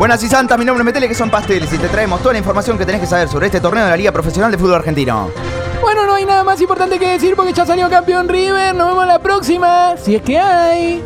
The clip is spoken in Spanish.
Buenas y santas, mi nombre es Metele, que son pasteles y te traemos toda la información que tenés que saber sobre este torneo de la Liga Profesional de Fútbol Argentino. Bueno, no hay nada más importante que decir porque ya salió campeón River. Nos vemos la próxima, si es que hay.